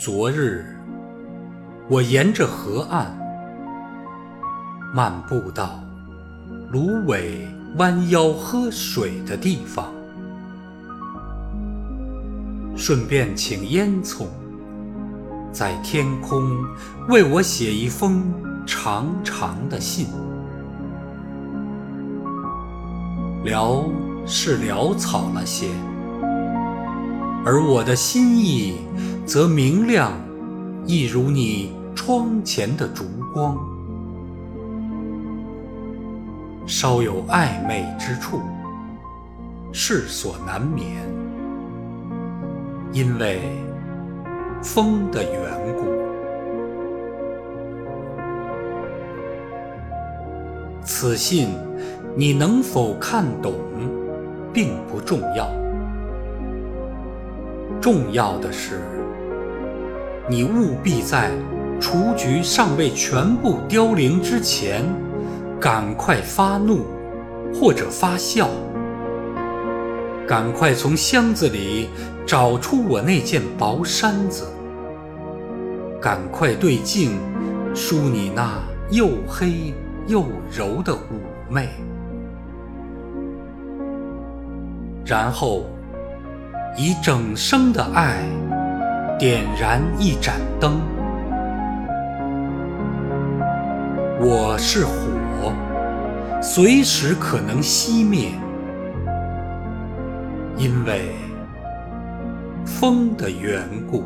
昨日，我沿着河岸漫步到芦苇弯腰喝水的地方，顺便请烟囱在天空为我写一封长长的信。潦是潦草了些，而我的心意则明亮，一如你窗前的烛光。稍有暧昧之处，世所难免，因为风的缘故。此信你能否看懂，并不重要，重要的是，你务必在雏菊尚未全部凋零之前，赶快发怒，或者发笑，赶快从箱子里找出我那件薄衫子，赶快对镜梳你那又黑。又柔的妩媚，然后以整生的爱点燃一盏灯。我是火，随时可能熄灭，因为风的缘故。